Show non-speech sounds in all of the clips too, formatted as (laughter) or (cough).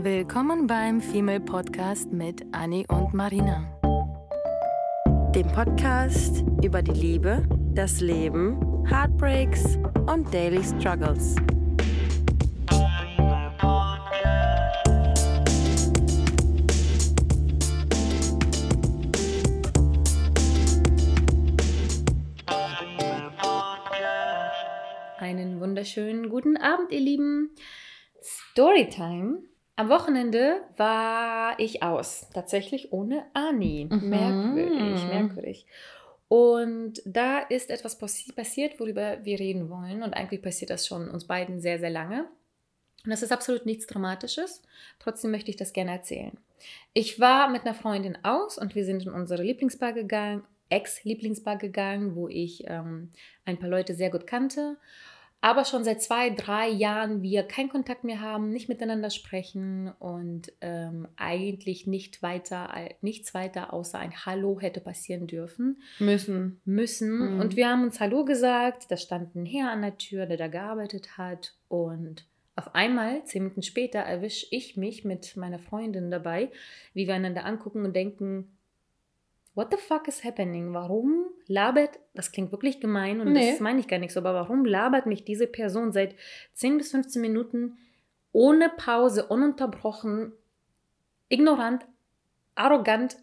Willkommen beim Female Podcast mit Annie und Marina. Dem Podcast über die Liebe, das Leben, Heartbreaks und Daily Struggles. Einen wunderschönen guten Abend, ihr Lieben. Storytime. Am Wochenende war ich aus, tatsächlich ohne Ani. Mhm. Merkwürdig, merkwürdig. Und da ist etwas passi passiert, worüber wir reden wollen. Und eigentlich passiert das schon uns beiden sehr, sehr lange. Und das ist absolut nichts Dramatisches. Trotzdem möchte ich das gerne erzählen. Ich war mit einer Freundin aus und wir sind in unsere Lieblingsbar gegangen, Ex-Lieblingsbar gegangen, wo ich ähm, ein paar Leute sehr gut kannte aber schon seit zwei, drei Jahren wir keinen Kontakt mehr haben, nicht miteinander sprechen und ähm, eigentlich nicht weiter, nichts weiter außer ein Hallo hätte passieren dürfen. Müssen. Müssen. Mhm. Und wir haben uns Hallo gesagt. Da stand ein Herr an der Tür, der da gearbeitet hat. Und auf einmal, zehn Minuten später, erwische ich mich mit meiner Freundin dabei, wie wir einander angucken und denken, what the fuck is happening? Warum labert, das klingt wirklich gemein und Nee. das meine ich gar nicht so, aber warum labert mich diese Person seit 10 bis 15 Minuten ohne Pause, ununterbrochen, ignorant, arrogant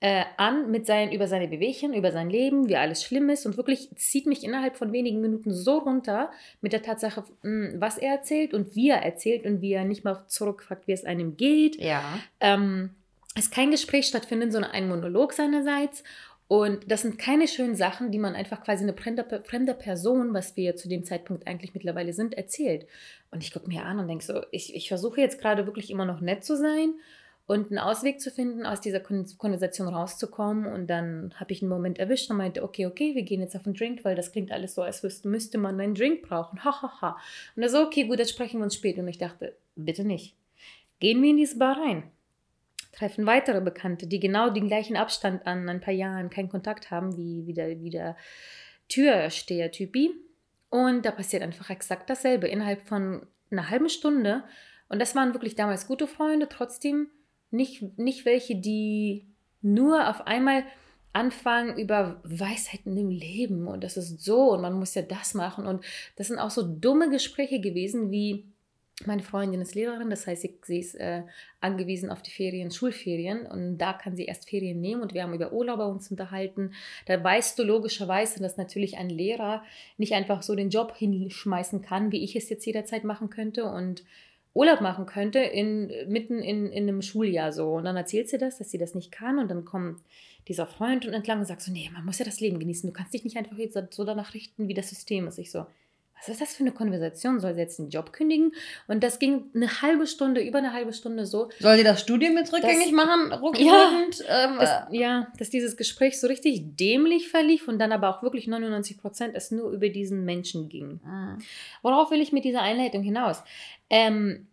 äh, an mit seinen, über seine Bewegchen, über sein Leben, wie alles schlimm ist und wirklich zieht mich innerhalb von wenigen Minuten so runter mit der Tatsache, mh, was er erzählt und wie er erzählt und wie er nicht mal zurückfragt, wie es einem geht Ja. ähm, es kein Gespräch stattfindet, sondern ein Monolog seinerseits. Und das sind keine schönen Sachen, die man einfach quasi eine fremde, fremde Person, was wir zu dem Zeitpunkt eigentlich mittlerweile sind, erzählt. Und ich gucke mir an und denke so, ich, ich versuche jetzt gerade wirklich immer noch nett zu sein und einen Ausweg zu finden, aus dieser Kon Konversation rauszukommen. Und dann habe ich einen Moment erwischt und meinte, okay, okay, wir gehen jetzt auf einen Drink, weil das klingt alles so, als müsste man einen Drink brauchen. Ha, ha, ha. Und er so, okay, gut, dann sprechen wir uns später. Und ich dachte, bitte nicht. Gehen wir in diese Bar rein treffen weitere Bekannte, die genau den gleichen Abstand an ein paar Jahren keinen Kontakt haben wie, wie der, wie der Türsteher-Typi. Und da passiert einfach exakt dasselbe innerhalb von einer halben Stunde. Und das waren wirklich damals gute Freunde, trotzdem nicht, nicht welche, die nur auf einmal anfangen über Weisheiten im Leben und das ist so und man muss ja das machen. Und das sind auch so dumme Gespräche gewesen wie meine Freundin ist Lehrerin, das heißt, sie, sie ist äh, angewiesen auf die Ferien, Schulferien und da kann sie erst Ferien nehmen und wir haben über Urlauber uns unterhalten. Da weißt du logischerweise, dass natürlich ein Lehrer nicht einfach so den Job hinschmeißen kann, wie ich es jetzt jederzeit machen könnte und Urlaub machen könnte in, mitten in, in einem Schuljahr so. Und dann erzählt sie das, dass sie das nicht kann und dann kommt dieser Freund und entlang und sagt so, nee, man muss ja das Leben genießen, du kannst dich nicht einfach jetzt so danach richten, wie das System ist. Ich so, was ist das für eine Konversation? Soll sie jetzt den Job kündigen? Und das ging eine halbe Stunde, über eine halbe Stunde so. Soll sie das Studium jetzt rückgängig Das- machen? Ja. Rückwirkend? ähm, Dass, ja, dass dieses Gespräch so richtig dämlich verlief und dann aber auch wirklich 99 Prozent es nur über diesen Menschen ging. äh, Worauf will ich mit dieser Einleitung hinaus? Ähm,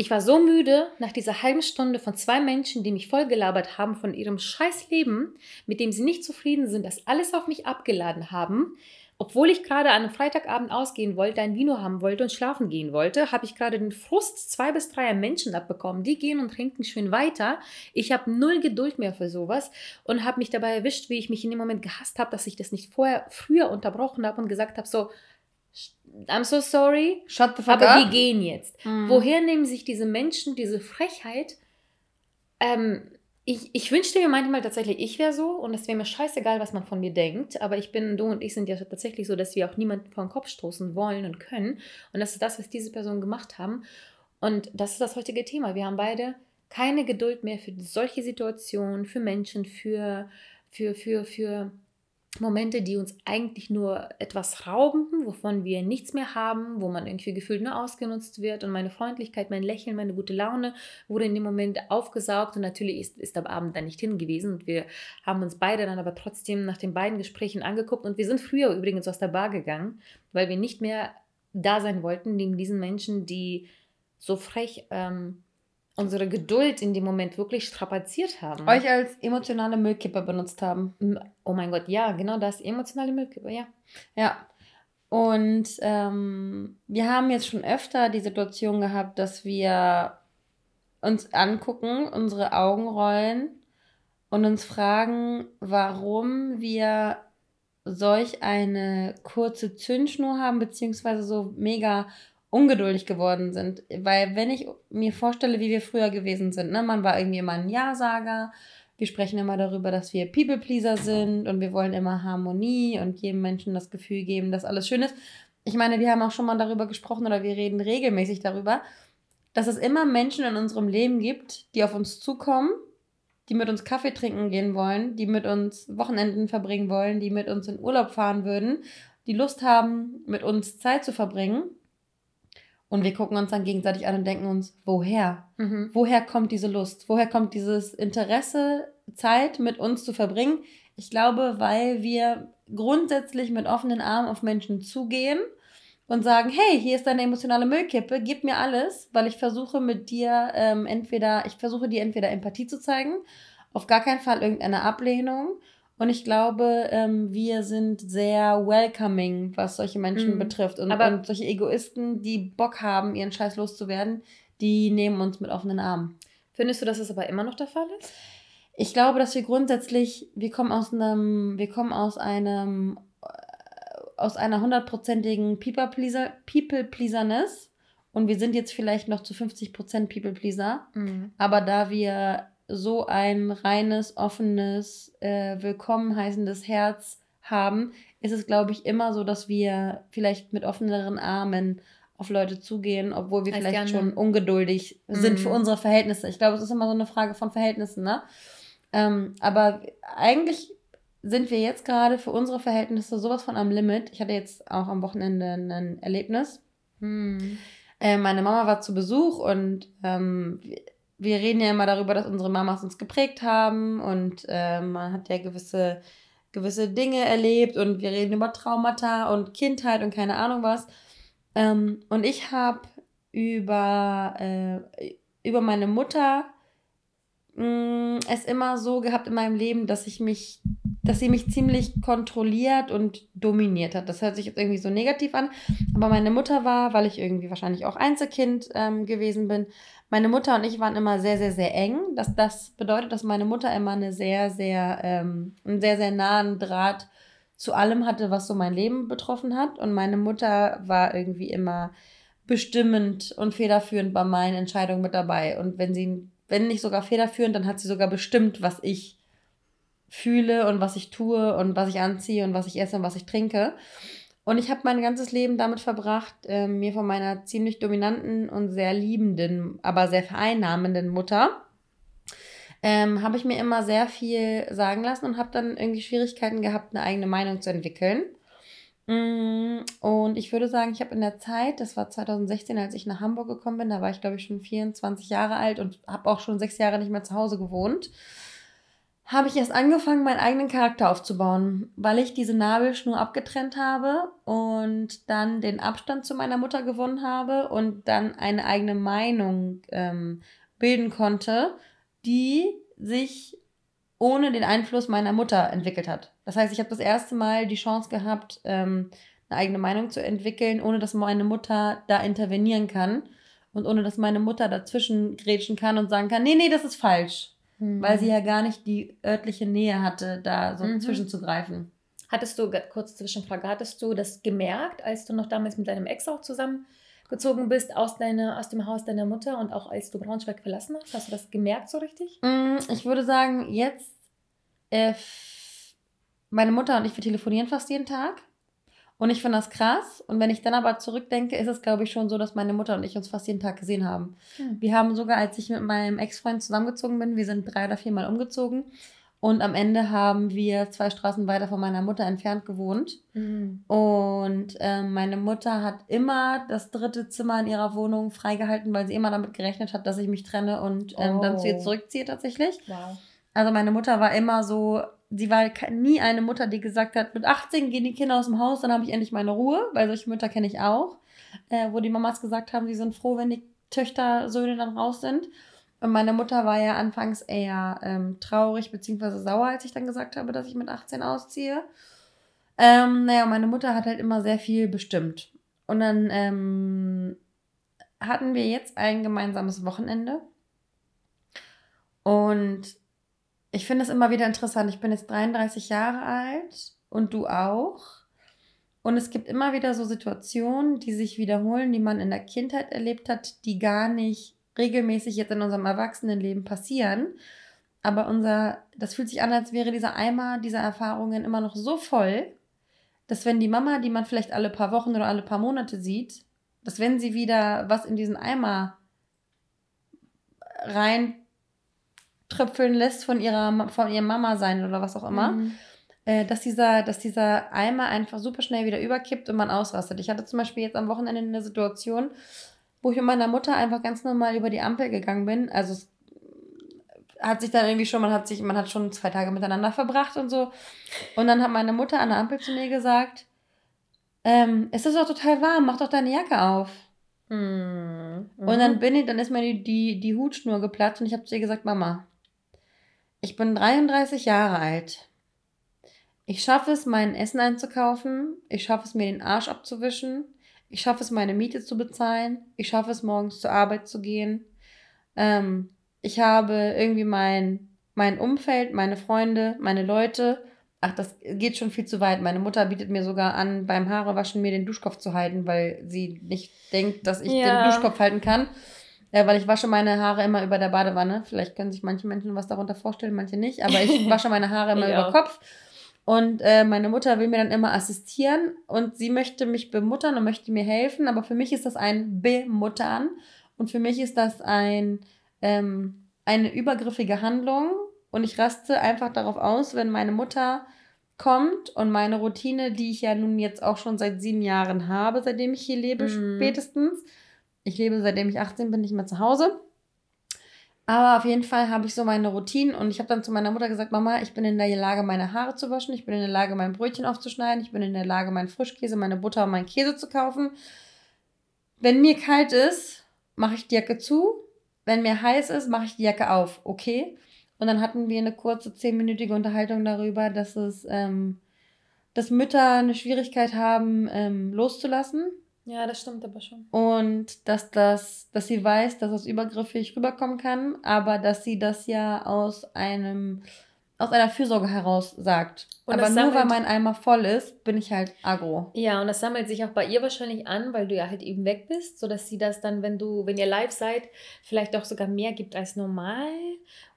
ich war so müde nach dieser halben Stunde von zwei Menschen, die mich vollgelabert haben von ihrem scheiß Leben, mit dem sie nicht zufrieden sind, das alles auf mich abgeladen haben. Obwohl ich gerade an einem Freitagabend ausgehen wollte, ein Vino haben wollte und schlafen gehen wollte, habe ich gerade den Frust zwei bis dreier Menschen abbekommen. Die gehen und trinken schön weiter. Ich habe null Geduld mehr für sowas und habe mich dabei erwischt, wie ich mich in dem Moment gehasst habe, dass ich das nicht vorher früher unterbrochen habe und gesagt habe so, I'm so sorry, Shut the fuck aber up. wir gehen jetzt. Mhm. Woher nehmen sich diese Menschen diese Frechheit? Ähm, ich, ich wünschte mir manchmal tatsächlich, ich wäre so und es wäre mir scheißegal, was man von mir denkt. Aber ich bin, du und ich sind ja tatsächlich so, dass wir auch niemanden vor den Kopf stoßen wollen und können. Und das ist das, was diese Personen gemacht haben. Und das ist das heutige Thema. Wir haben beide keine Geduld mehr für solche Situationen, für Menschen, für, für, für, für Momente, die uns eigentlich nur etwas rauben, wovon wir nichts mehr haben, wo man irgendwie gefühlt nur ausgenutzt wird. Und meine Freundlichkeit, mein Lächeln, meine gute Laune wurde in dem Moment aufgesaugt. Und natürlich ist, ist der Abend dann nicht hingewiesen. Und wir haben uns beide dann aber trotzdem nach den beiden Gesprächen angeguckt. Und wir sind früher übrigens aus der Bar gegangen, weil wir nicht mehr da sein wollten, neben diesen Menschen, die so frech ähm, unsere Geduld in dem Moment wirklich strapaziert haben. Euch als emotionale Müllkipper benutzt haben. Oh mein Gott, ja, genau das, emotionale Müllkippe, ja. Ja. Und ähm, wir haben jetzt schon öfter die Situation gehabt, dass wir uns angucken, unsere Augen rollen und uns fragen, warum wir solch eine kurze Zündschnur haben, beziehungsweise so mega ungeduldig geworden sind. Weil wenn ich mir vorstelle, wie wir früher gewesen sind, ne, man war irgendwie immer ein Ja-Sager, wir sprechen immer darüber, dass wir People-Pleaser sind und wir wollen immer Harmonie und jedem Menschen das Gefühl geben, dass alles schön ist. Ich meine, wir haben auch schon mal darüber gesprochen oder wir reden regelmäßig darüber, dass es immer Menschen in unserem Leben gibt, die auf uns zukommen, die mit uns Kaffee trinken gehen wollen, die mit uns Wochenenden verbringen wollen, die mit uns in Urlaub fahren würden, die Lust haben, mit uns Zeit zu verbringen. Und wir gucken uns dann gegenseitig an und denken uns, woher? Mhm. Woher kommt diese Lust? Woher kommt dieses Interesse, Zeit mit uns zu verbringen? Ich glaube, weil wir grundsätzlich mit offenen Armen auf Menschen zugehen und sagen, hey, hier ist deine emotionale Müllkippe, gib mir alles, weil ich versuche mit dir ähm, entweder, ich versuche dir entweder Empathie zu zeigen, auf gar keinen Fall irgendeine Ablehnung. Und ich glaube, ähm, wir sind sehr welcoming, was solche Menschen mhm. betrifft. Und, und solche Egoisten, die Bock haben, ihren Scheiß loszuwerden, die nehmen uns mit offenen Armen. Findest du, dass es aber immer noch der Fall ist? Ich glaube, dass wir grundsätzlich, wir kommen aus einem, wir kommen aus einem aus einer hundertprozentigen People-Pleaserness und wir sind jetzt vielleicht noch zu 50% People-Pleaser, mhm. aber da wir so ein reines, offenes, äh, willkommen heißendes Herz haben, ist es, glaube ich, immer so, dass wir vielleicht mit offeneren Armen auf Leute zugehen, obwohl wir Als vielleicht gerne. schon ungeduldig mhm. sind für unsere Verhältnisse. Ich glaube, es ist immer so eine Frage von Verhältnissen, ne? Ähm, aber eigentlich sind wir jetzt gerade für unsere Verhältnisse sowas von am Limit. Ich hatte jetzt auch am Wochenende ein Erlebnis. Hm. Äh, meine Mama war zu Besuch und ähm, wir reden ja immer darüber, dass unsere Mamas uns geprägt haben und äh, man hat ja gewisse, gewisse Dinge erlebt und wir reden über Traumata und Kindheit und keine Ahnung was. Ähm, und ich habe über, äh, über meine Mutter mh, mm, es immer so gehabt in meinem Leben, dass ich mich dass sie mich ziemlich kontrolliert und dominiert hat. Das hört sich jetzt irgendwie so negativ an, aber meine Mutter war, weil ich irgendwie wahrscheinlich auch Einzelkind ähm, gewesen bin, meine Mutter und ich waren immer sehr, sehr, sehr eng. Das, das bedeutet, dass meine Mutter immer eine sehr, sehr, ähm, einen sehr, sehr nahen Draht zu allem hatte, was so mein Leben betroffen hat. Und meine Mutter war irgendwie immer bestimmend und federführend bei meinen Entscheidungen mit dabei. Und wenn sie, wenn nicht sogar federführend, dann hat sie sogar bestimmt, was ich fühle und was ich tue und was ich anziehe und was ich esse und was ich trinke. Und ich habe mein ganzes Leben damit verbracht, äh, mir von meiner ziemlich dominanten und sehr liebenden, aber sehr vereinnahmenden Mutter, ähm, habe ich mir immer sehr viel sagen lassen und habe dann irgendwie Schwierigkeiten gehabt, eine eigene Meinung zu entwickeln. Mm, und ich würde sagen, ich habe in der Zeit, das war 2016, als ich nach Hamburg gekommen bin, da war ich glaube ich schon 24 Jahre alt und habe auch schon sechs Jahre nicht mehr zu Hause gewohnt habe ich erst angefangen, meinen eigenen Charakter aufzubauen, weil ich diese Nabelschnur abgetrennt habe und dann den Abstand zu meiner Mutter gewonnen habe und dann eine eigene Meinung ähm, bilden konnte, die sich ohne den Einfluss meiner Mutter entwickelt hat. Das heißt, ich habe das erste Mal die Chance gehabt, ähm, eine eigene Meinung zu entwickeln, ohne dass meine Mutter da intervenieren kann und ohne dass meine Mutter dazwischen grätschen kann und sagen kann, nee, nee, das ist falsch mhm. weil sie ja gar nicht die örtliche Nähe hatte, da so mhm. zwischenzugreifen. Hattest du, kurze Zwischenfrage, hattest du das gemerkt, als du noch damals mit deinem Ex auch zusammengezogen bist aus, deine, aus dem Haus deiner Mutter und auch als du Braunschweig verlassen hast? Hast du das gemerkt so richtig? Mm, ich würde sagen, jetzt, äh, meine Mutter und ich, wir telefonieren fast jeden Tag. Und ich finde das krass. Und wenn ich dann aber zurückdenke, ist es, glaube ich, schon so, dass meine Mutter und ich uns fast jeden Tag gesehen haben. Hm. Wir haben sogar, als ich mit meinem Ex-Freund zusammengezogen bin, wir sind drei oder viermal umgezogen. Und am Ende haben wir zwei Straßen weiter von meiner Mutter entfernt gewohnt. Mhm. Und äh, meine Mutter hat immer das dritte Zimmer in ihrer Wohnung freigehalten, weil sie immer damit gerechnet hat, dass ich mich trenne und ähm, oh. dann zu ihr oh. zurückziehe tatsächlich. Wow. Also meine Mutter war immer so, sie war nie eine Mutter, die gesagt hat, mit 18 gehen die Kinder aus dem Haus, dann habe ich endlich meine Ruhe, weil solche Mütter kenne ich auch, äh, wo die Mamas gesagt haben, sie sind froh, wenn die Töchter, Söhne dann raus sind. Und meine Mutter war ja anfangs eher ähm, traurig bzw. sauer, als ich dann gesagt habe, dass ich mit 18 ausziehe. Ähm, naja, meine Mutter hat halt immer sehr viel bestimmt. Und dann ähm, hatten wir jetzt ein gemeinsames Wochenende Und ich finde es immer wieder interessant. Ich bin jetzt 33 Jahre alt und du auch. Und es gibt immer wieder so Situationen, die sich wiederholen, die man in der Kindheit erlebt hat, die gar nicht regelmäßig jetzt in unserem Erwachsenenleben passieren. Aber unser, das fühlt sich an, als wäre dieser Eimer dieser Erfahrungen immer noch so voll, dass wenn die Mama, die man vielleicht alle paar Wochen oder alle paar Monate sieht, dass wenn sie wieder was in diesen Eimer rein tröpfeln lässt von ihrer von ihrem Mama sein oder was auch immer, mhm. äh, dass dieser dass dieser Eimer einfach super schnell wieder überkippt und man ausrastet. Ich hatte zum Beispiel jetzt am Wochenende eine Situation, wo ich mit meiner Mutter einfach ganz normal über die Ampel gegangen bin. Also es hat sich dann irgendwie schon, man hat sich, man hat schon zwei Tage miteinander verbracht und so. Und dann hat meine Mutter an der Ampel zu mir gesagt, ähm, es ist doch total warm, mach doch deine Jacke auf. Mhm. Und dann bin ich, dann ist mir die, die, die Hutschnur geplatzt und ich habe zu ihr gesagt, Mama, ich bin 33 Jahre alt. Ich schaffe es, mein Essen einzukaufen. Ich schaffe es, mir den Arsch abzuwischen. Ich schaffe es, meine Miete zu bezahlen. Ich schaffe es, morgens zur Arbeit zu gehen. Ähm, ich habe irgendwie mein, mein Umfeld, meine Freunde, meine Leute. Ach, das geht schon viel zu weit. Meine Mutter bietet mir sogar an, beim Haarewaschen mir den Duschkopf zu halten, weil sie nicht denkt, dass ich ja. den Duschkopf halten kann. Äh, weil ich wasche meine Haare immer über der Badewanne. Vielleicht können sich manche Menschen was darunter vorstellen, manche nicht. Aber ich (laughs) wasche meine Haare immer über Kopf. Und äh, meine Mutter will mir dann immer assistieren und sie möchte mich bemuttern und möchte mir helfen. Aber für mich ist das ein Bemuttern und für mich ist das ein ähm, eine übergriffige Handlung und ich raste einfach darauf aus, wenn meine Mutter kommt und meine Routine, die ich ja nun jetzt auch schon seit sieben Jahren habe, seitdem ich hier lebe, mhm. spätestens. Ich lebe seitdem ich 18 bin, nicht mehr zu Hause. Aber auf jeden Fall habe ich so meine Routinen und ich habe dann zu meiner Mutter gesagt, Mama, ich bin in der Lage, meine Haare zu waschen, ich bin in der Lage, mein Brötchen aufzuschneiden, ich bin in der Lage, meinen Frischkäse, meine Butter und meinen Käse zu kaufen. Wenn mir kalt ist, mache ich die Jacke zu, wenn mir heiß ist, mache ich die Jacke auf, okay? Und dann hatten wir eine kurze zehnminütige Unterhaltung darüber, dass es, ähm, dass Mütter eine Schwierigkeit haben, ähm, loszulassen. Ja, das stimmt aber schon. Und dass das, dass sie weiß, dass das übergriffig rüberkommen kann, aber dass sie das ja aus einem aus einer Fürsorge heraus sagt. Und Aber nur weil mein Eimer voll ist, bin ich halt agro. Ja, und das sammelt sich auch bei ihr wahrscheinlich an, weil du ja halt eben weg bist, sodass sie das dann, wenn du, wenn ihr live seid, vielleicht auch sogar mehr gibt als normal.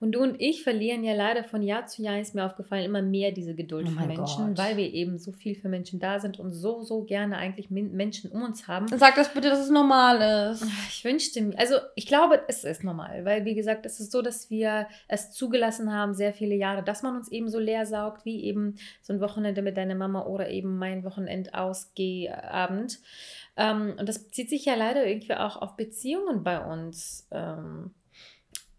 Und du und ich verlieren ja leider von Jahr zu Jahr, ist mir aufgefallen, immer mehr diese Geduld oh für Menschen, Gott. weil wir eben so viel für Menschen da sind und so, so gerne eigentlich Menschen um uns haben. Sag das bitte, dass es normal ist. Ich wünschte mir, also ich glaube, es ist normal, weil wie gesagt, es ist so, dass wir es zugelassen haben, sehr viele Jahre, dass man uns eben so leer saugt, wie eben so ein Wochenende mit deiner Mama oder eben mein Wochenendausgehabend. Ähm, und das zieht sich ja leider irgendwie auch auf Beziehungen bei uns ähm,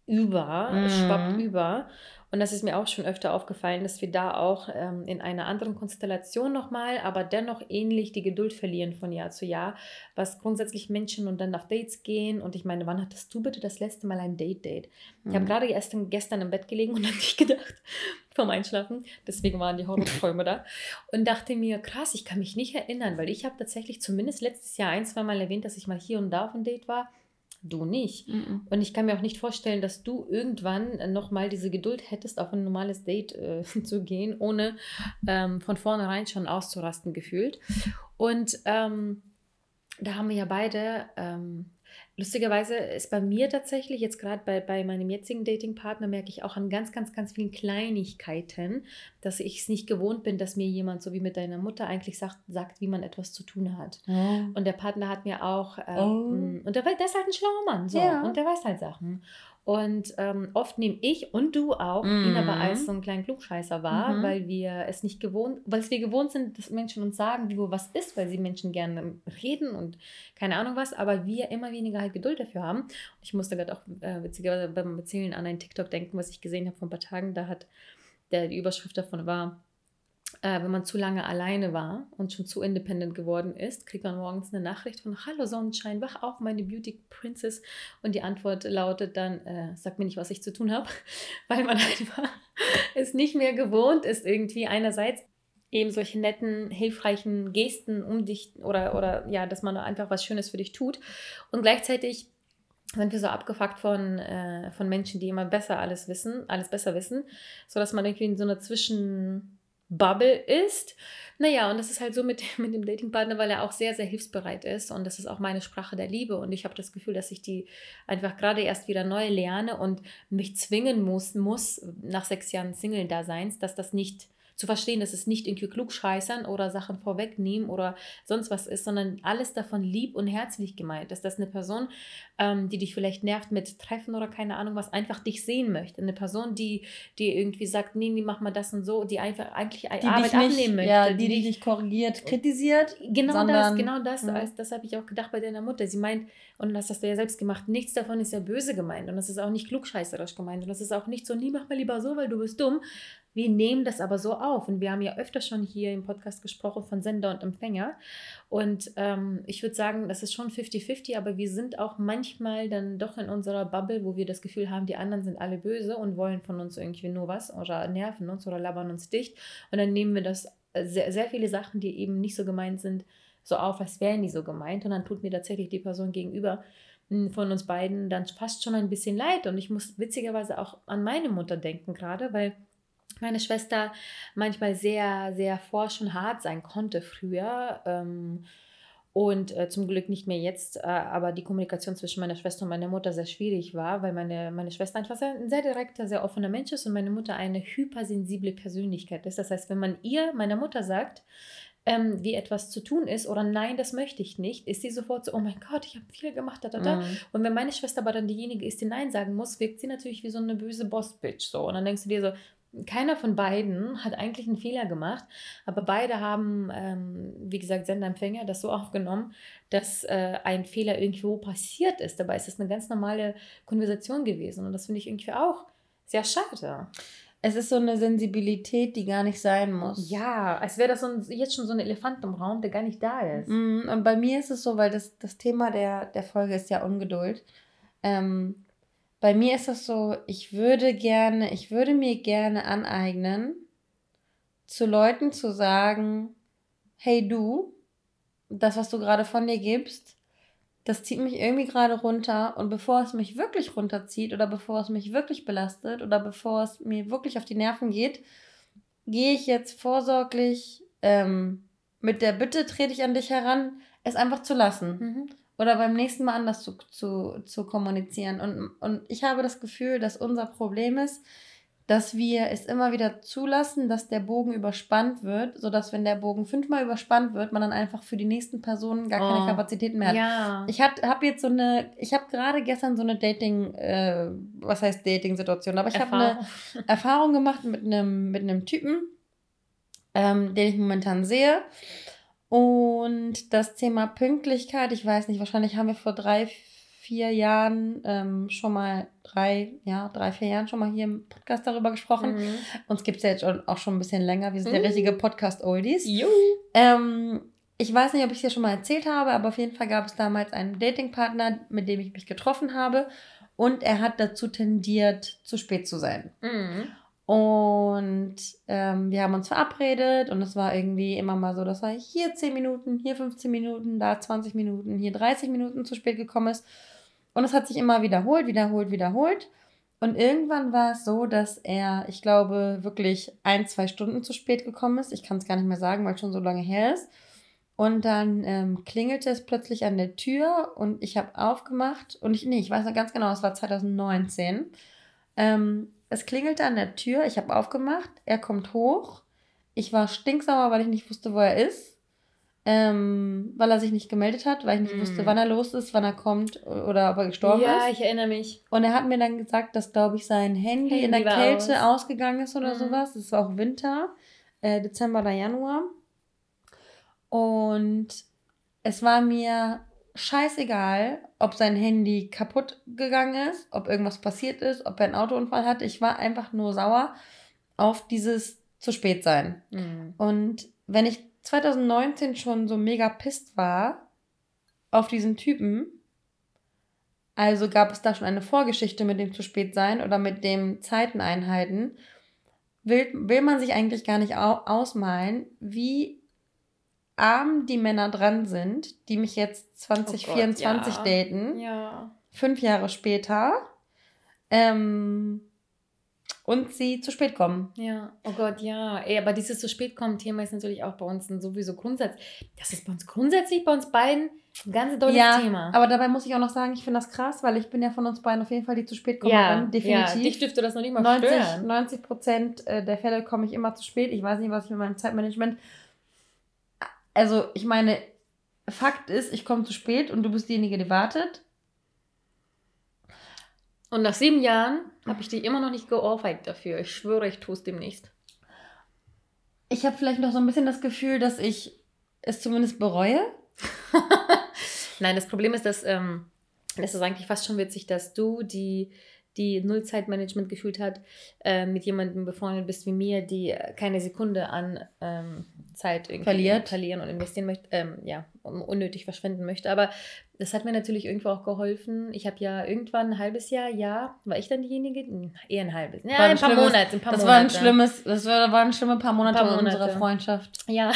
über, mhm. schwappt über. Und das ist mir auch schon öfter aufgefallen, dass wir da auch ähm, in einer anderen Konstellation nochmal, aber dennoch ähnlich die Geduld verlieren von Jahr zu Jahr, was grundsätzlich Menschen und dann auf Dates gehen. Und ich meine, wann hattest du bitte das letzte Mal ein Date-Date? Mhm. Ich habe gerade gestern, gestern im Bett gelegen und (laughs) an dich gedacht vom Einschlafen. Deswegen waren die Horrorträume da. Und dachte mir, krass, ich kann mich nicht erinnern, weil ich habe tatsächlich zumindest letztes Jahr ein, zwei Mal erwähnt, dass ich mal hier und da auf ein Date war du nicht. Mhm. Und ich kann mir auch nicht vorstellen, dass du irgendwann nochmal diese Geduld hättest, auf ein normales Date äh, (laughs) zu gehen, ohne ähm, von vornherein schon auszurasten gefühlt. Und ähm, da haben wir ja beide ähm, Lustigerweise ist bei mir tatsächlich, jetzt gerade bei, bei meinem jetzigen Datingpartner, merke ich auch an ganz, ganz, ganz vielen Kleinigkeiten, dass ich es nicht gewohnt bin, dass mir jemand, so wie mit deiner Mutter, eigentlich sagt, sagt wie man etwas zu tun hat. Oh. Und der Partner hat mir auch, ähm, oh. und der, der, ist halt ein schlauer Mann, so, ja. und der weiß halt Sachen. Und ähm, oft nehme ich und du auch mhm. ihn aber als so einen kleinen Klugscheißer wahr, mhm. weil wir es nicht gewohnt, weil wir gewohnt sind, dass Menschen uns sagen, wie wo was ist, weil sie Menschen gerne reden und keine Ahnung was, aber wir immer weniger halt Geduld dafür haben. Ich musste gerade auch äh, witzigerweise beim Erzählen an ein TikTok denken, was ich gesehen habe vor ein paar Tagen. Da hat der die Überschrift davon war, äh, wenn man zu lange alleine war und schon zu independent geworden ist, kriegt man morgens eine Nachricht von Hallo Sonnenschein, wach auf, meine Beauty Princess. Und die Antwort lautet dann, äh, sag mir nicht, was ich zu tun habe, (laughs) weil man einfach (laughs) es nicht mehr gewohnt ist, irgendwie einerseits eben solche netten, hilfreichen Gesten um dich oder, oder ja, dass man einfach was Schönes für dich tut. Und gleichzeitig sind wir so abgefuckt von, äh, von Menschen, die immer besser alles wissen, alles besser wissen, sodass man irgendwie in so einer Zwischenbubble ist. Naja, und das ist halt so mit, (laughs) mit dem Datingpartner, weil er auch sehr, sehr hilfsbereit ist und das ist auch meine Sprache der Liebe und ich habe das Gefühl, dass ich die einfach gerade erst wieder neu lerne und mich zwingen muss, muss nach sechs Jahren Single-Daseins, dass das nicht zu verstehen, dass es nicht irgendwie klugscheißern oder Sachen vorwegnehmen oder sonst was ist, sondern alles davon lieb und herzlich gemeint ist. Dass eine Person, ähm, die dich vielleicht nervt mit Treffen oder keine Ahnung was, einfach dich sehen möchte. Eine Person, die, die irgendwie sagt, nee, nee, mach mal das und so, die einfach eigentlich die Arbeit nicht, abnehmen möchte. Ja, die, die dich nicht korrigiert, kritisiert. Genau sondern, das, genau das. Ja. Das habe ich auch gedacht bei deiner Mutter. Sie meint, und das hast du ja selbst gemacht, nichts davon ist ja böse gemeint und das ist auch nicht klugscheißerisch gemeint und das ist auch nicht so, nie mach mal lieber so, weil du bist dumm, wir nehmen das aber so auf und wir haben ja öfter schon hier im Podcast gesprochen von Sender und Empfänger. Und ähm, ich würde sagen, das ist schon 50-50, aber wir sind auch manchmal dann doch in unserer Bubble, wo wir das Gefühl haben, die anderen sind alle böse und wollen von uns irgendwie nur was oder nerven uns oder labern uns dicht. Und dann nehmen wir das äh, sehr, sehr viele Sachen, die eben nicht so gemeint sind, so auf, als wären die so gemeint. Und dann tut mir tatsächlich die Person gegenüber hm, von uns beiden dann fast schon ein bisschen leid. Und ich muss witzigerweise auch an meine Mutter denken gerade, weil meine Schwester manchmal sehr, sehr forsch und hart sein konnte früher. Ähm, und äh, zum Glück nicht mehr jetzt, äh, aber die Kommunikation zwischen meiner Schwester und meiner Mutter sehr schwierig war, weil meine, meine Schwester einfach sehr, ein sehr direkter, sehr offener Mensch ist und meine Mutter eine hypersensible Persönlichkeit ist. Das heißt, wenn man ihr, meiner Mutter sagt, ähm, wie etwas zu tun ist oder nein, das möchte ich nicht, ist sie sofort so, oh mein Gott, ich habe viel gemacht, da, da, da. Mhm. Und wenn meine Schwester aber dann diejenige ist, die Nein sagen muss, wirkt sie natürlich wie so eine böse Boss-Bitch. So. Und dann denkst du dir so, keiner von beiden hat eigentlich einen Fehler gemacht, aber beide haben, ähm, wie gesagt, Senderempfänger das so (laughs) aufgenommen, dass äh, ein Fehler irgendwo passiert ist. Dabei ist es eine ganz normale Konversation gewesen und das finde ich irgendwie auch sehr schade. Es ist so eine Sensibilität, die gar nicht sein muss. Ja, als wäre das so ein, jetzt schon so ein Elefant im Raum, der gar nicht da ist. Mm, und bei mir ist es so, weil das, das Thema der, der Folge ist ja Ungeduld. Ähm, bei mir ist das so, ich würde gerne, ich würde mir gerne aneignen, zu Leuten zu sagen, hey du, das, was du gerade von dir gibst, das zieht mich irgendwie gerade runter und bevor es mich wirklich runterzieht oder bevor es mich wirklich belastet oder bevor es mir wirklich auf die Nerven geht, gehe ich jetzt vorsorglich ähm, mit der Bitte, trete ich an dich heran, es einfach zu lassen. Mhm oder beim nächsten Mal anders zu, zu, zu kommunizieren. Und, und ich habe das Gefühl, dass unser Problem ist, dass wir es immer wieder zulassen, dass der Bogen überspannt wird, sodass, wenn der Bogen fünfmal überspannt wird, man dann einfach für die nächsten Personen gar keine oh, Kapazitäten mehr hat. Ja. Ich habe jetzt so eine, ich habe gerade gestern so eine Dating, äh, was heißt Dating-Situation, aber ich habe eine (laughs) Erfahrung gemacht mit einem mit einem Typen, ähm, den ich momentan sehe. Und das Thema Pünktlichkeit, ich weiß nicht, wahrscheinlich haben wir vor drei, vier Jahren ähm, schon mal, drei, ja, drei, vier Jahren schon mal hier im Podcast darüber gesprochen. Mhm. Uns gibt es ja jetzt auch schon ein bisschen länger. Wir sind mhm. der richtige Podcast-Oldies. Ähm, ich weiß nicht, ob ich es dir schon mal erzählt habe, aber auf jeden Fall gab es damals einen Datingpartner, mit dem ich mich getroffen habe. Und er hat dazu tendiert, zu spät zu sein. Mhm. Und ähm, wir haben uns verabredet und es war irgendwie immer mal so, dass er hier 10 Minuten, hier 15 Minuten, da 20 Minuten, hier 30 Minuten zu spät gekommen ist. Und es hat sich immer wiederholt, wiederholt, wiederholt. Und irgendwann war es so, dass er, ich glaube, wirklich ein, zwei Stunden zu spät gekommen ist. Ich kann es gar nicht mehr sagen, weil es schon so lange her ist. Und dann ähm, klingelte es plötzlich an der Tür und ich habe aufgemacht. Und ich, nee, ich weiß noch ganz genau, es war 2019. Ähm, es klingelte an der Tür, ich habe aufgemacht, er kommt hoch. Ich war stinksauer, weil ich nicht wusste, wo er ist. Ähm, weil er sich nicht gemeldet hat, weil ich nicht mm. wusste, wann er los ist, wann er kommt oder ob er gestorben ja, ist. Ja, ich erinnere mich. Und er hat mir dann gesagt, dass, glaube ich, sein Handy, Handy in der Kälte aus. ausgegangen ist oder mm. sowas. Es war auch Winter, äh, Dezember oder Januar. Und es war mir scheißegal, ob sein Handy kaputt gegangen ist, ob irgendwas passiert ist, ob er einen Autounfall hatte. Ich war einfach nur sauer auf dieses zu spät sein. Mhm. Und wenn ich 2019 schon so mega pisst war auf diesen Typen, also gab es da schon eine Vorgeschichte mit dem zu spät sein oder mit dem Zeiteneinhalten, will, will man sich eigentlich gar nicht ausmalen, wie arm die Männer dran sind, die mich jetzt 2024 oh Gott, ja. daten. Ja. Fünf Jahre später. Ähm, und sie zu spät kommen. Ja, oh Gott, ja. Ey, aber dieses zu spät kommen Thema ist natürlich auch bei uns ein sowieso Grundsatz. Das ist bei uns grundsätzlich bei uns beiden ein ganz tolles ja, Thema. Aber dabei muss ich auch noch sagen, ich finde das krass, weil ich bin ja von uns beiden auf jeden Fall die zu spät kommen. Ja, definitiv. Ja, dich dürfte das noch nicht mal 90, stören. 90 Prozent äh, der Fälle komme ich immer zu spät. Ich weiß nicht, was ich mit meinem Zeitmanagement. Also, ich meine, Fakt ist, ich komme zu spät und du bist diejenige, die wartet. Und nach sieben Jahren habe ich dich immer noch nicht geohrfeigt dafür. Ich schwöre, ich tue es demnächst. Ich habe vielleicht noch so ein bisschen das Gefühl, dass ich es zumindest bereue. (laughs) Nein, das Problem ist, dass ähm, das ist eigentlich fast schon witzig, dass du die die null Zeitmanagement gefühlt hat, äh, mit jemandem befreundet bist wie mir, die keine Sekunde an ähm, Zeit Verliert. verlieren und investieren möchte, ähm, ja, unnötig verschwenden möchte. Aber das hat mir natürlich irgendwo auch geholfen. Ich habe ja irgendwann ein halbes Jahr, ja, war ich dann diejenige? Hm, eher ein halbes. Ja, ein, ein, paar Monate, ein paar das Monate. War ein schlimmes, das war, waren schlimme paar Monate, paar Monate. unserer Freundschaft. Ja.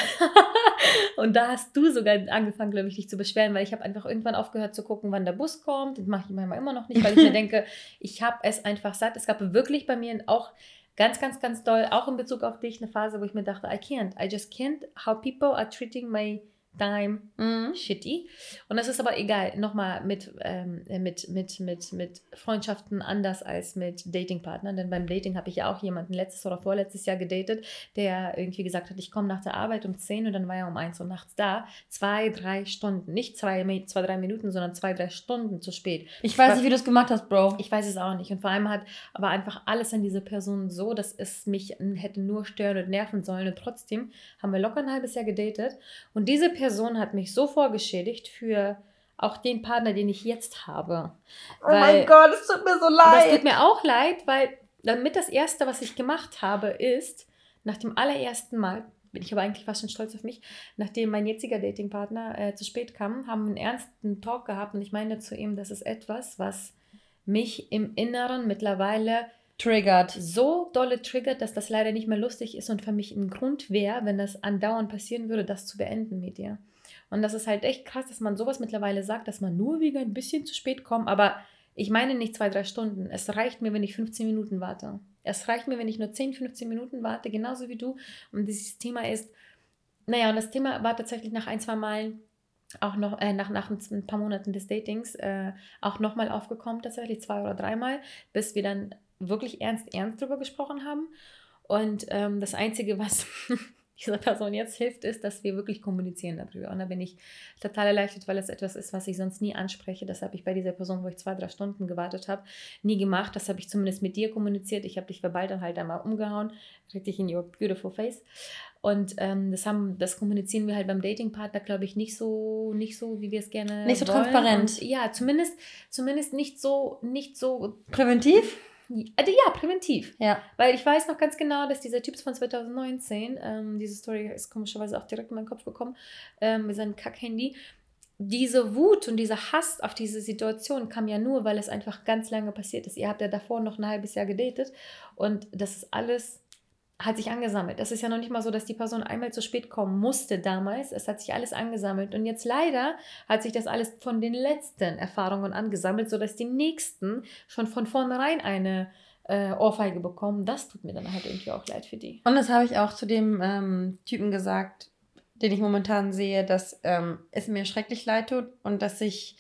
(laughs) und da hast du sogar angefangen, glaube ich, dich zu beschweren, weil ich habe einfach irgendwann aufgehört zu gucken, wann der Bus kommt. Das mache ich manchmal immer noch nicht, weil ich mir (laughs) denke, ich habe es einfach satt. Es gab wirklich bei mir auch ganz, ganz, ganz doll, auch in Bezug auf dich, eine Phase, wo ich mir dachte, I can't, I just can't, how people are treating my time mhm. shitty. Und das ist aber egal. Nochmal mit, ähm, mit, mit, mit, mit Freundschaften anders als mit Datingpartnern. Denn beim Dating habe ich ja auch jemanden letztes oder vorletztes Jahr gedatet, der irgendwie gesagt hat, ich komme nach der Arbeit um 10 und dann war er um 1 Uhr nachts da. Zwei, drei Stunden. Nicht zwei, zwei drei Minuten, sondern zwei, drei Stunden zu spät. Ich weiß nicht, wie du es gemacht hast, Bro. Ich weiß es auch nicht. Und vor allem hat aber einfach alles an dieser Person so, dass es mich hätte nur stören und nerven sollen. Und trotzdem haben wir locker ein halbes Jahr gedatet. Und diese Person Person hat mich so vorgeschädigt für auch den Partner, den ich jetzt habe. Oh weil, mein Gott, es tut mir so leid. Das tut mir auch leid, weil damit das Erste, was ich gemacht habe, ist, nach dem allerersten Mal, bin ich aber eigentlich fast schon stolz auf mich, nachdem mein jetziger Datingpartner äh, zu spät kam, haben wir einen ernsten Talk gehabt und ich meine zu ihm, das ist etwas, was mich im Inneren mittlerweile triggert. So dolle triggert, dass das leider nicht mehr lustig ist und für mich ein Grund wäre, wenn das andauernd passieren würde, das zu beenden mit dir. Und das ist halt echt krass, dass man sowas mittlerweile sagt, dass man nur wegen ein bisschen zu spät kommt. Aber ich meine nicht zwei, drei Stunden. Es reicht mir, wenn ich 15 Minuten warte. Es reicht mir, wenn ich nur 10, 15 Minuten warte, genauso wie du. Und dieses Thema ist, naja, und das Thema war tatsächlich nach ein, zwei Malen auch noch äh, nach, nach ein paar Monaten des Datings äh, auch nochmal aufgekommen, tatsächlich zwei oder dreimal, bis wir dann wirklich ernst, ernst drüber gesprochen haben. Und ähm, das Einzige, was (laughs) dieser Person jetzt hilft, ist, dass wir wirklich kommunizieren darüber. Und da bin ich total erleichtert, weil es etwas ist, was ich sonst nie anspreche. Das habe ich bei dieser Person, wo ich zwei, drei Stunden gewartet habe, nie gemacht. Das habe ich zumindest mit dir kommuniziert. Ich habe dich verbal dann halt einmal umgehauen, richtig in your beautiful face. Und ähm, das, haben, das kommunizieren wir halt beim Datingpartner, glaube ich, nicht so, nicht so, wie wir es gerne Nicht so wollen. transparent. Und ja, zumindest, zumindest nicht so, nicht so präventiv. Also ja, präventiv. Ja. Weil ich weiß noch ganz genau, dass dieser Typ von 2019, ähm, diese Story ist komischerweise auch direkt in meinen Kopf gekommen, ähm, mit seinem Kack-Handy. Diese Wut und dieser Hass auf diese Situation kam ja nur, weil es einfach ganz lange passiert ist. Ihr habt ja davor noch ein halbes Jahr gedatet und das ist alles hat sich angesammelt. Das ist ja noch nicht mal so, dass die Person einmal zu spät kommen musste damals. Es hat sich alles angesammelt. Und jetzt leider hat sich das alles von den letzten Erfahrungen angesammelt, sodass die nächsten schon von vornherein eine äh, Ohrfeige bekommen. Das tut mir dann halt irgendwie auch leid für die. Und das habe ich auch zu dem ähm, Typen gesagt, den ich momentan sehe, dass ähm, es mir schrecklich leid tut und dass ich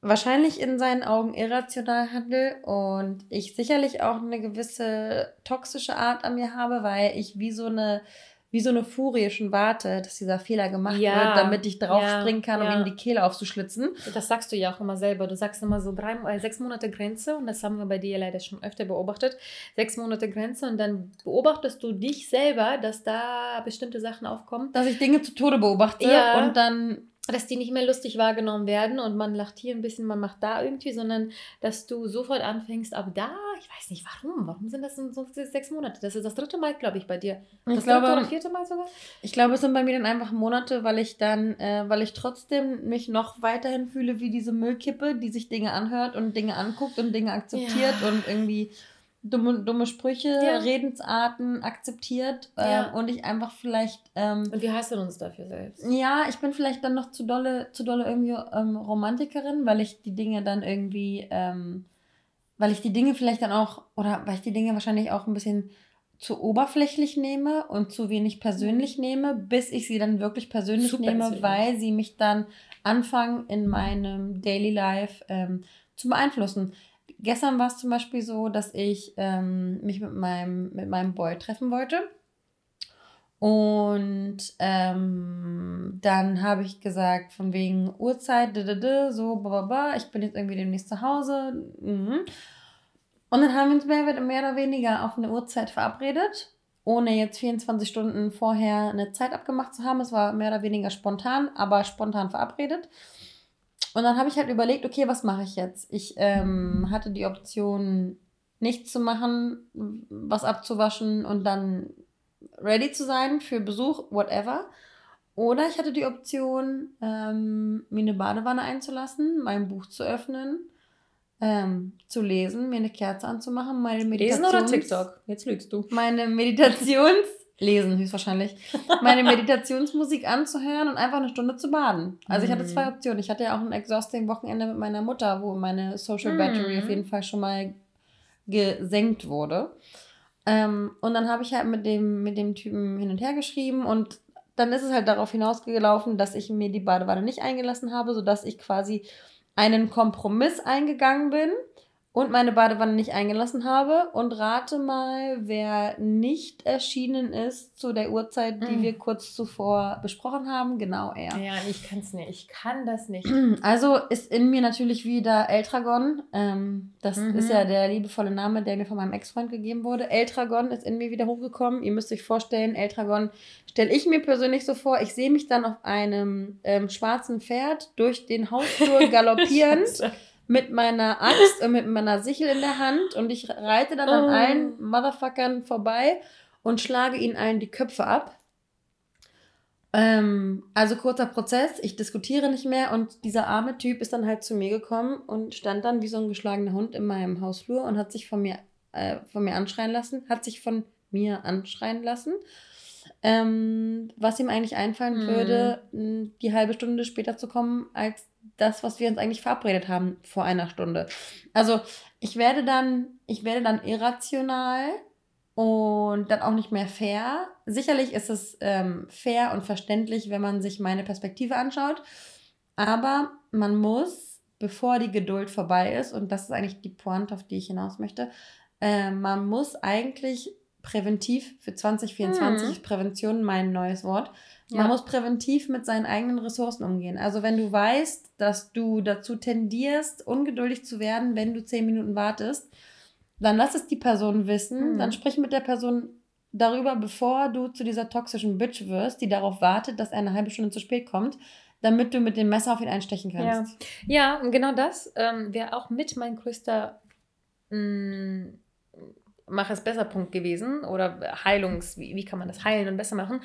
wahrscheinlich in seinen Augen irrational handle und ich sicherlich auch eine gewisse toxische Art an mir habe, weil ich wie so eine wie so eine Furie schon warte, dass dieser Fehler gemacht ja, wird, damit ich draufspringen ja, kann, um ja. ihm die Kehle aufzuschlitzen. Das sagst du ja auch immer selber. Du sagst immer so drei, äh, sechs Monate Grenze und das haben wir bei dir leider schon öfter beobachtet. Sechs Monate Grenze und dann beobachtest du dich selber, dass da bestimmte Sachen aufkommen. Dass ich Dinge zu Tode beobachte und dann dass die nicht mehr lustig wahrgenommen werden und man lacht hier ein bisschen, man macht da irgendwie, sondern dass du sofort anfängst, aber da, ich weiß nicht warum, warum sind das so sechs Monate? Das ist das dritte Mal, glaube ich, bei dir. Das ich glaube, dritte oder vierte Mal sogar? Ich glaube, es sind bei mir dann einfach Monate, weil ich dann, äh, weil ich trotzdem mich noch weiterhin fühle wie diese Müllkippe, die sich Dinge anhört und Dinge anguckt und Dinge akzeptiert ja. und irgendwie dumme, dumme Sprüche, ja. Redensarten akzeptiert ja. und ich einfach vielleicht. Ähm, und wir hassen uns dafür selbst. Ja, ich bin vielleicht dann noch zu dolle, zu dolle irgendwie ähm, Romantikerin, weil ich die Dinge dann irgendwie, ähm, weil ich die Dinge vielleicht dann auch, oder weil ich die Dinge wahrscheinlich auch ein bisschen zu oberflächlich nehme und zu wenig persönlich mhm. nehme, bis ich sie dann wirklich persönlich Super nehme, persönlich. weil sie mich dann anfangen in meinem Daily Life ähm, zu beeinflussen. Gestern war es zum Beispiel so, dass ich ähm, mich mit meinem, mit meinem Boy treffen wollte. Und ähm, dann habe ich gesagt, von wegen Uhrzeit, so, bla, ich bin jetzt irgendwie demnächst zu Hause. Mhm. Und dann haben wir uns mehr, mehr oder weniger auf eine Uhrzeit verabredet, ohne jetzt 24 Stunden vorher eine Zeit abgemacht zu haben. Es war mehr oder weniger spontan, aber spontan verabredet. Und dann habe ich halt überlegt, okay, was mache ich jetzt? Ich ähm, hatte die Option, nichts zu machen, was abzuwaschen und dann ready zu sein für Besuch, whatever. Oder ich hatte die Option, ähm, mir eine Badewanne einzulassen, mein Buch zu öffnen ähm, zu lesen, mir eine Kerze anzumachen, meine Meditations... Lesen oder TikTok? Jetzt lügst du. Meine Meditations... lesen höchstwahrscheinlich. Meine Meditationsmusik anzuhören und einfach eine Stunde zu baden. Also ich hatte zwei mhm. Optionen. Ich hatte ja auch ein exhausting Wochenende mit meiner Mutter, wo meine Social Battery mm. auf jeden Fall schon mal gesenkt wurde. Ähm, und dann habe ich halt mit dem, mit dem Typen hin und her geschrieben und dann ist es halt darauf hinausgelaufen, dass ich mir die Badewanne nicht eingelassen habe, sodass ich quasi einen Kompromiss eingegangen bin und meine Badewanne nicht eingelassen habe. Und rate mal, wer nicht erschienen ist zu der Uhrzeit, die mm. wir kurz zuvor besprochen haben. Genau er. Ja, ich kann es nicht. Ich kann das nicht. (clears throat) Also ist in mir natürlich wieder Eltragon. Ähm, das mhm. ist ja der liebevolle Name, der mir von meinem Ex-Freund gegeben wurde. Eltragon ist in mir wieder hochgekommen. Ihr müsst euch vorstellen, Eltragon stelle ich mir persönlich so vor. Ich sehe mich dann auf einem ähm, schwarzen Pferd durch den Hausflur (laughs) galoppieren mit meiner Axt und mit meiner Sichel in der Hand und ich reite dann an oh. allen Motherfuckern vorbei und schlage ihnen allen die Köpfe ab. Ähm, also kurzer Prozess, ich diskutiere nicht mehr und dieser arme Typ ist dann halt zu mir gekommen und stand dann wie so ein geschlagener Hund in meinem Hausflur und hat sich von mir, äh, von mir anschreien lassen, hat sich von mir anschreien lassen. Ähm, was ihm eigentlich einfallen hm. würde, die halbe Stunde später zu kommen, als das, was wir uns eigentlich verabredet haben vor einer Stunde. Also ich werde dann, ich werde dann irrational und dann auch nicht mehr fair. Sicherlich ist es ähm, fair und verständlich, wenn man sich meine Perspektive anschaut, aber man muss, bevor die Geduld vorbei ist, und das ist eigentlich die Pointe, auf die ich hinaus möchte, äh, man muss eigentlich präventiv für 2024 hm. Prävention mein neues Wort man ja. muss präventiv mit seinen eigenen Ressourcen umgehen. Also wenn du weißt, dass du dazu tendierst, ungeduldig zu werden, wenn du zehn Minuten wartest, dann lass es die Person wissen. Mhm. Dann sprich mit der Person darüber, bevor du zu dieser toxischen Bitch wirst, die darauf wartet, dass er eine halbe Stunde zu spät kommt, damit du mit dem Messer auf ihn einstechen kannst. Ja, ja genau das ähm, wäre auch mit mein größter mh, mm, mach es besser Punkt gewesen oder Heilungs, wie, wie kann man das heilen und besser machen,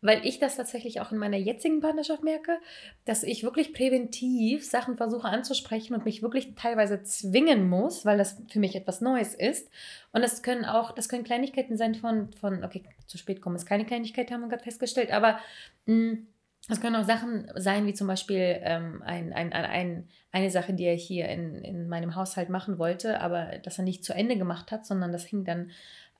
weil ich das tatsächlich auch in meiner jetzigen Partnerschaft merke, dass ich wirklich präventiv Sachen versuche anzusprechen und mich wirklich teilweise zwingen muss, weil das für mich etwas Neues ist. Und das können auch, das können Kleinigkeiten sein von, von okay, zu spät kommen ist keine Kleinigkeit, haben wir gerade festgestellt, aber mh, mm, es können auch Sachen sein, wie zum Beispiel ähm, ein, ein, ein, eine Sache, die er hier in, in meinem Haushalt machen wollte, aber das er nicht zu Ende gemacht hat, sondern das hing dann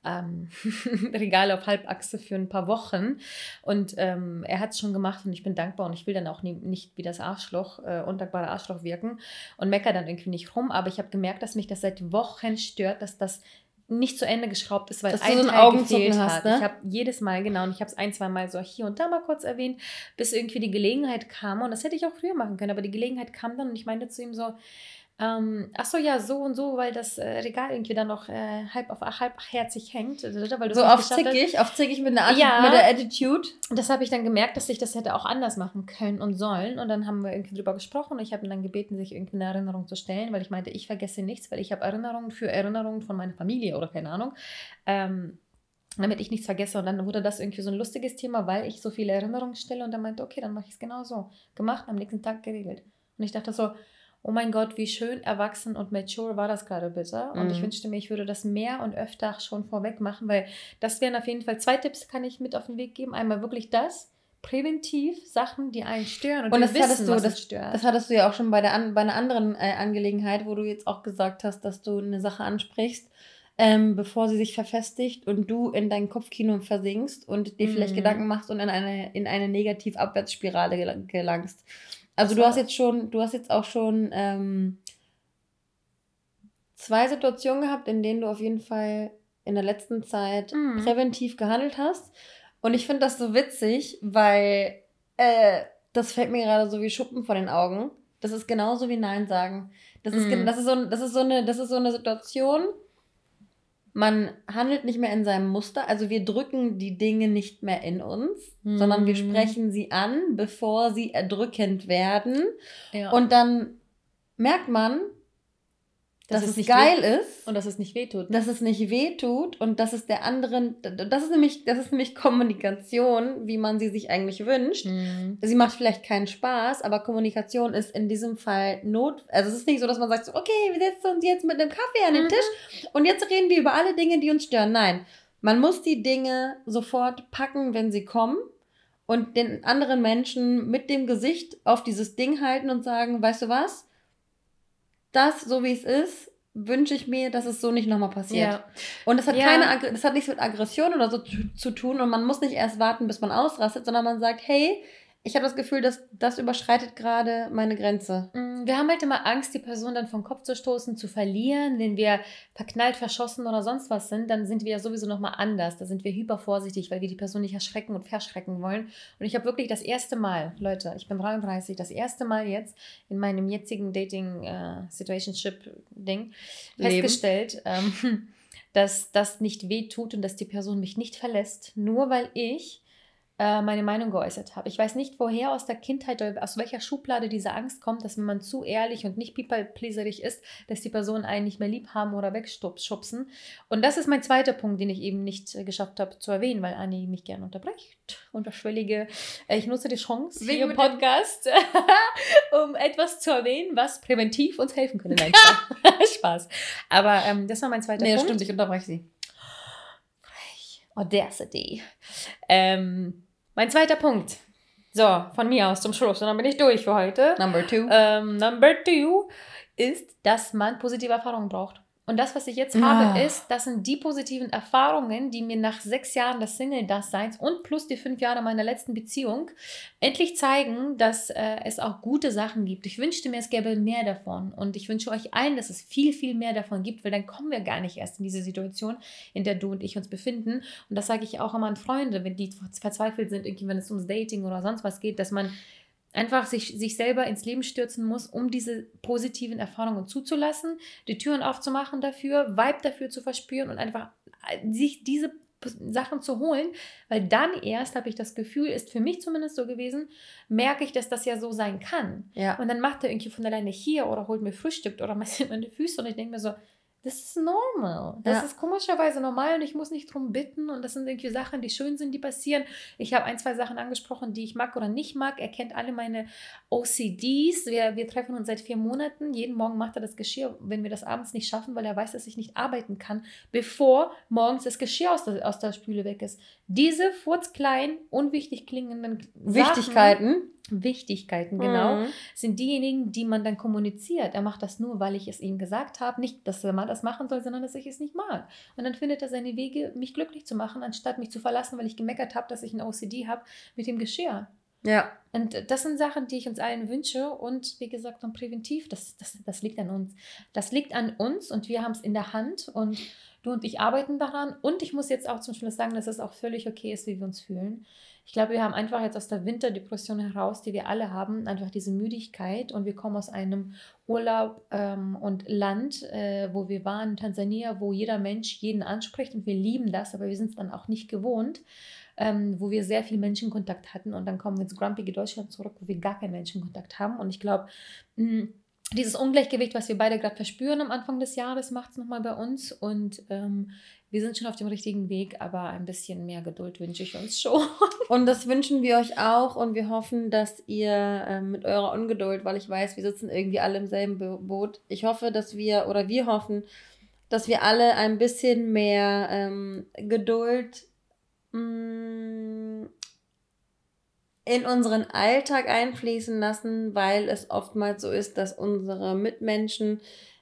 ähm, (laughs) Regal auf Halbachse für ein paar Wochen. Und ähm, er hat es schon gemacht und ich bin dankbar und ich will dann auch nie, nicht wie das Arschloch, äh, undankbare Arschloch wirken und meckere dann irgendwie nicht rum. Aber ich habe gemerkt, dass mich das seit Wochen stört, dass das nicht zu Ende geschraubt ist, weil Dass ein so Teil gefehlt hast, hat. Ne? Ich habe jedes Mal, genau, und ich habe es ein, zwei Mal so hier und da mal kurz erwähnt, bis irgendwie die Gelegenheit kam. Und das hätte ich auch früher machen können, aber die Gelegenheit kam dann und ich meinte zu ihm so, ähm, ach so, ja, so und so, weil das äh, Regal irgendwie dann noch äh, halb auf halbherzig hängt. Weil so auf zickig, auf zickig mit, einer ja, mit der Attitude. Das habe ich dann gemerkt, dass ich das hätte auch anders machen können und sollen. Und dann haben wir irgendwie drüber gesprochen und ich habe ihn dann gebeten, sich irgendwie eine Erinnerung zu stellen, weil ich meinte, ich vergesse nichts, weil ich habe Erinnerungen für Erinnerungen von meiner Familie oder keine Ahnung. Ähm, damit ich nichts vergesse. Und dann wurde das irgendwie so ein lustiges Thema, weil ich so viele Erinnerungen stelle. Und dann meinte, okay, dann mache ich es genau so. Gemacht, am nächsten Tag geregelt. Und ich dachte so, oh mein Gott, wie schön erwachsen und mature war das gerade bitte. Und mhm. ich wünschte mir, ich würde das mehr und öfter schon vorweg machen, weil das wären auf jeden Fall zwei Tipps, kann ich mit auf den Weg geben. Einmal wirklich das, präventiv Sachen, die einen stören und, und das wissen, hattest du, das, stört. Das hattest du ja auch schon bei, der, bei einer anderen äh, Angelegenheit, wo du jetzt auch gesagt hast, dass du eine Sache ansprichst, ähm, bevor sie sich verfestigt und du in dein Kopfkino versinkst und dir mm. vielleicht mhm. Gedanken machst und in eine, in eine Negativ-Abwärtsspirale gelangst. Also du hast jetzt schon, du hast jetzt auch schon ähm, zwei Situationen gehabt, in denen du auf jeden Fall in der letzten Zeit mhm. präventiv gehandelt hast. Und ich finde das so witzig, weil äh, das fällt mir gerade so wie Schuppen vor den Augen. Das ist genauso wie Nein sagen. Das ist, mhm. das ist, so, das ist, so, eine, das ist so eine Situation, man handelt nicht mehr in seinem Muster, also wir drücken die Dinge nicht mehr in uns, mhm. sondern wir mhm. sprechen sie an, bevor sie erdrückend werden. Ja. Und dann merkt man, dass, dass es, es geil ist und dass es nicht wehtut. Dass es nicht wehtut und dass es der anderen, das ist nämlich, das ist nämlich Kommunikation, wie man sie sich eigentlich wünscht. Mhm. Sie macht vielleicht keinen Spaß, aber Kommunikation ist in diesem Fall not. Also es ist nicht so, dass man sagt, okay, wir setzen uns jetzt mit einem Kaffee an den mhm. Tisch und jetzt reden wir über alle Dinge, die uns stören. Nein, man muss die Dinge sofort packen, wenn sie kommen und den anderen Menschen mit dem Gesicht auf dieses Ding halten und sagen, weißt du was? Das, so wie es ist, wünsche ich mir, dass es so nicht nochmal passiert. Ja. Und das hat ja. keine, das hat nichts mit Aggression oder so zu, zu, tun und man muss nicht erst warten, bis man ausrastet, sondern man sagt, hey, ich habe das Gefühl, dass das überschreitet gerade meine Grenze. Mm, wir haben halt immer Angst, die Person dann vom Kopf zu stoßen, zu verlieren. Wenn wir verknallt, verschossen oder sonst was sind, dann sind wir ja sowieso nochmal anders. Da sind wir hypervorsichtig, weil wir die Person nicht erschrecken und verschrecken wollen. Und ich habe wirklich das erste Mal, Leute, ich bin 33, das erste Mal jetzt in meinem jetzigen Dating-Situationship-Ding äh, festgestellt, ähm, (laughs) dass das nicht weh tut und dass die Person mich nicht verlässt, nur weil ich äh, meine Meinung geäußert habe. Ich weiß nicht, woher aus der Kindheit oder aus welcher Schublade diese Angst kommt, dass wenn man zu ehrlich und nicht people-pleaserig ist, dass die Personen einen nicht mehr lieb haben oder wegschubsen. Und das ist mein zweiter Punkt, den ich eben nicht äh, geschafft habe zu erwähnen, weil Anni mich gerne unterbricht. Unterschwellige, äh, ich nutze die Chance Wegen hier im Podcast, (laughs) um etwas zu erwähnen, was präventiv uns helfen könnte. Nein, Spaß. (laughs) Aber ähm, das war mein zweiter nee, Punkt. Nee, stimmt, ich unterbreche sie. Audacity. Ähm, mein zweiter Punkt. So, von mir aus zum Schluss. Und dann bin ich durch für heute. Number two. Ähm, number two ist, dass man positive Erfahrungen braucht. Und das, was ich jetzt ah. habe, ist, das sind die positiven Erfahrungen, die mir nach sechs Jahren des Single-Daseins und plus die fünf Jahre meiner letzten Beziehung endlich zeigen, dass äh, es auch gute Sachen gibt. Ich wünschte mir, es gäbe mehr davon. Und ich wünsche euch allen, dass es viel, viel mehr davon gibt, weil dann kommen wir gar nicht erst in diese Situation, in der du und ich uns befinden. Und das sage ich auch immer an Freunde, wenn die verzweifelt sind, irgendwie, wenn es ums Dating oder sonst was geht, dass man einfach sich, sich selber ins Leben stürzen muss, um diese positiven Erfahrungen zuzulassen, die Türen aufzumachen dafür, Vibe dafür zu verspüren und einfach äh, sich diese Sachen zu holen, weil dann erst habe ich das Gefühl, ist für mich zumindest so gewesen, merke ich, dass das ja so sein kann. Ja. Und dann macht er irgendwie von alleine hier oder holt mir Frühstück oder (laughs) massiert meine Füße und ich denke mir so, das ist normal. Das ja. ist komischerweise normal und ich muss nicht drum bitten. Und das sind irgendwie Sachen, die schön sind, die passieren. Ich habe ein, zwei Sachen angesprochen, die ich mag oder nicht mag. Er kennt alle meine OCDs. Wir, wir treffen uns seit vier Monaten. Jeden Morgen macht er das Geschirr, wenn wir das abends nicht schaffen, weil er weiß, dass ich nicht arbeiten kann, bevor morgens das Geschirr aus der, aus der Spüle weg ist. Diese furzkleinen, unwichtig klingenden Wichtigkeiten. Sachen, Wichtigkeiten, genau, mhm. sind diejenigen, die man dann kommuniziert. Er macht das nur, weil ich es ihm gesagt habe. Nicht, dass er mal das machen soll, sondern dass ich es nicht mag. Und dann findet er seine Wege, mich glücklich zu machen, anstatt mich zu verlassen, weil ich gemeckert habe, dass ich ein OCD habe mit dem Geschirr. Ja. Und das sind Sachen, die ich uns allen wünsche. Und wie gesagt, dann präventiv, das, das, das liegt an uns. Das liegt an uns und wir haben es in der Hand. Und du und ich arbeiten daran. Und ich muss jetzt auch zum Schluss sagen, dass es auch völlig okay ist, wie wir uns fühlen. Ich glaube, wir haben einfach jetzt aus der Winterdepression heraus, die wir alle haben, einfach diese Müdigkeit und wir kommen aus einem Urlaub ähm, und Land, äh, wo wir waren, Tansania, wo jeder Mensch jeden anspricht und wir lieben das, aber wir sind es dann auch nicht gewohnt, ähm, wo wir sehr viel Menschenkontakt hatten und dann kommen wir ins grumpige Deutschland zurück, wo wir gar keinen Menschenkontakt haben und ich glaube, mm, dieses Ungleichgewicht, was wir beide gerade verspüren am Anfang des Jahres, macht es nochmal bei uns. Und ähm, wir sind schon auf dem richtigen Weg, aber ein bisschen mehr Geduld wünsche ich uns schon. (laughs) Und das wünschen wir euch auch und wir hoffen, dass ihr ähm, mit eurer Ungeduld, weil ich weiß, wir sitzen irgendwie alle im selben Boot, ich hoffe, dass wir oder wir hoffen, dass wir alle ein bisschen mehr ähm, Geduld mh, mm, in unseren Alltag einfließen lassen, weil es oftmals so ist, dass unsere Mitmenschen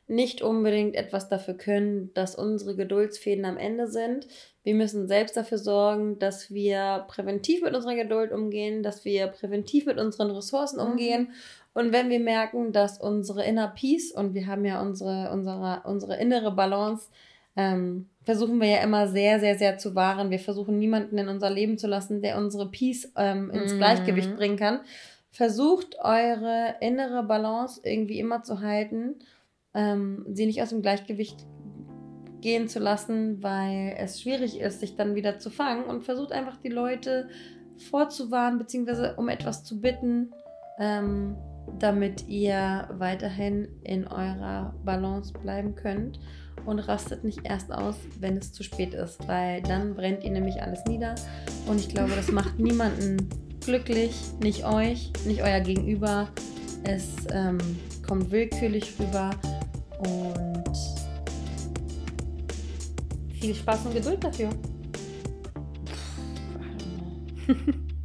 nicht unbedingt etwas dafür können, dass unsere Geduldsfäden am Ende sind. Wir müssen selbst dafür sorgen, dass wir präventiv mit unserer Geduld umgehen, dass wir präventiv mit unseren Ressourcen mhm. umgehen. Mhm. Und wenn wir merken, dass unsere Inner Peace und wir haben ja unsere, unsere, unsere innere Balance, ähm, versuchen wir ja immer sehr, sehr, sehr zu wahren. Wir versuchen niemanden in unser Leben zu lassen, der unsere Peace ähm, ins mhm. Gleichgewicht bringen kann. Versucht eure innere Balance irgendwie immer zu halten ähm, sie nicht aus dem Gleichgewicht gehen zu lassen, weil es schwierig ist, sich dann wieder zu fangen und versucht einfach die Leute vorzuwarnen, beziehungsweise um etwas zu bitten, ähm, damit ihr weiterhin in eurer Balance bleiben könnt und rastet nicht erst aus, wenn es zu spät ist, weil dann brennt ihr nämlich alles nieder und ich glaube, das macht niemanden glücklich, nicht euch, nicht euer Gegenüber. Es ähm, kommt willkürlich rüber und viel Spaß und Geduld dafür. (laughs)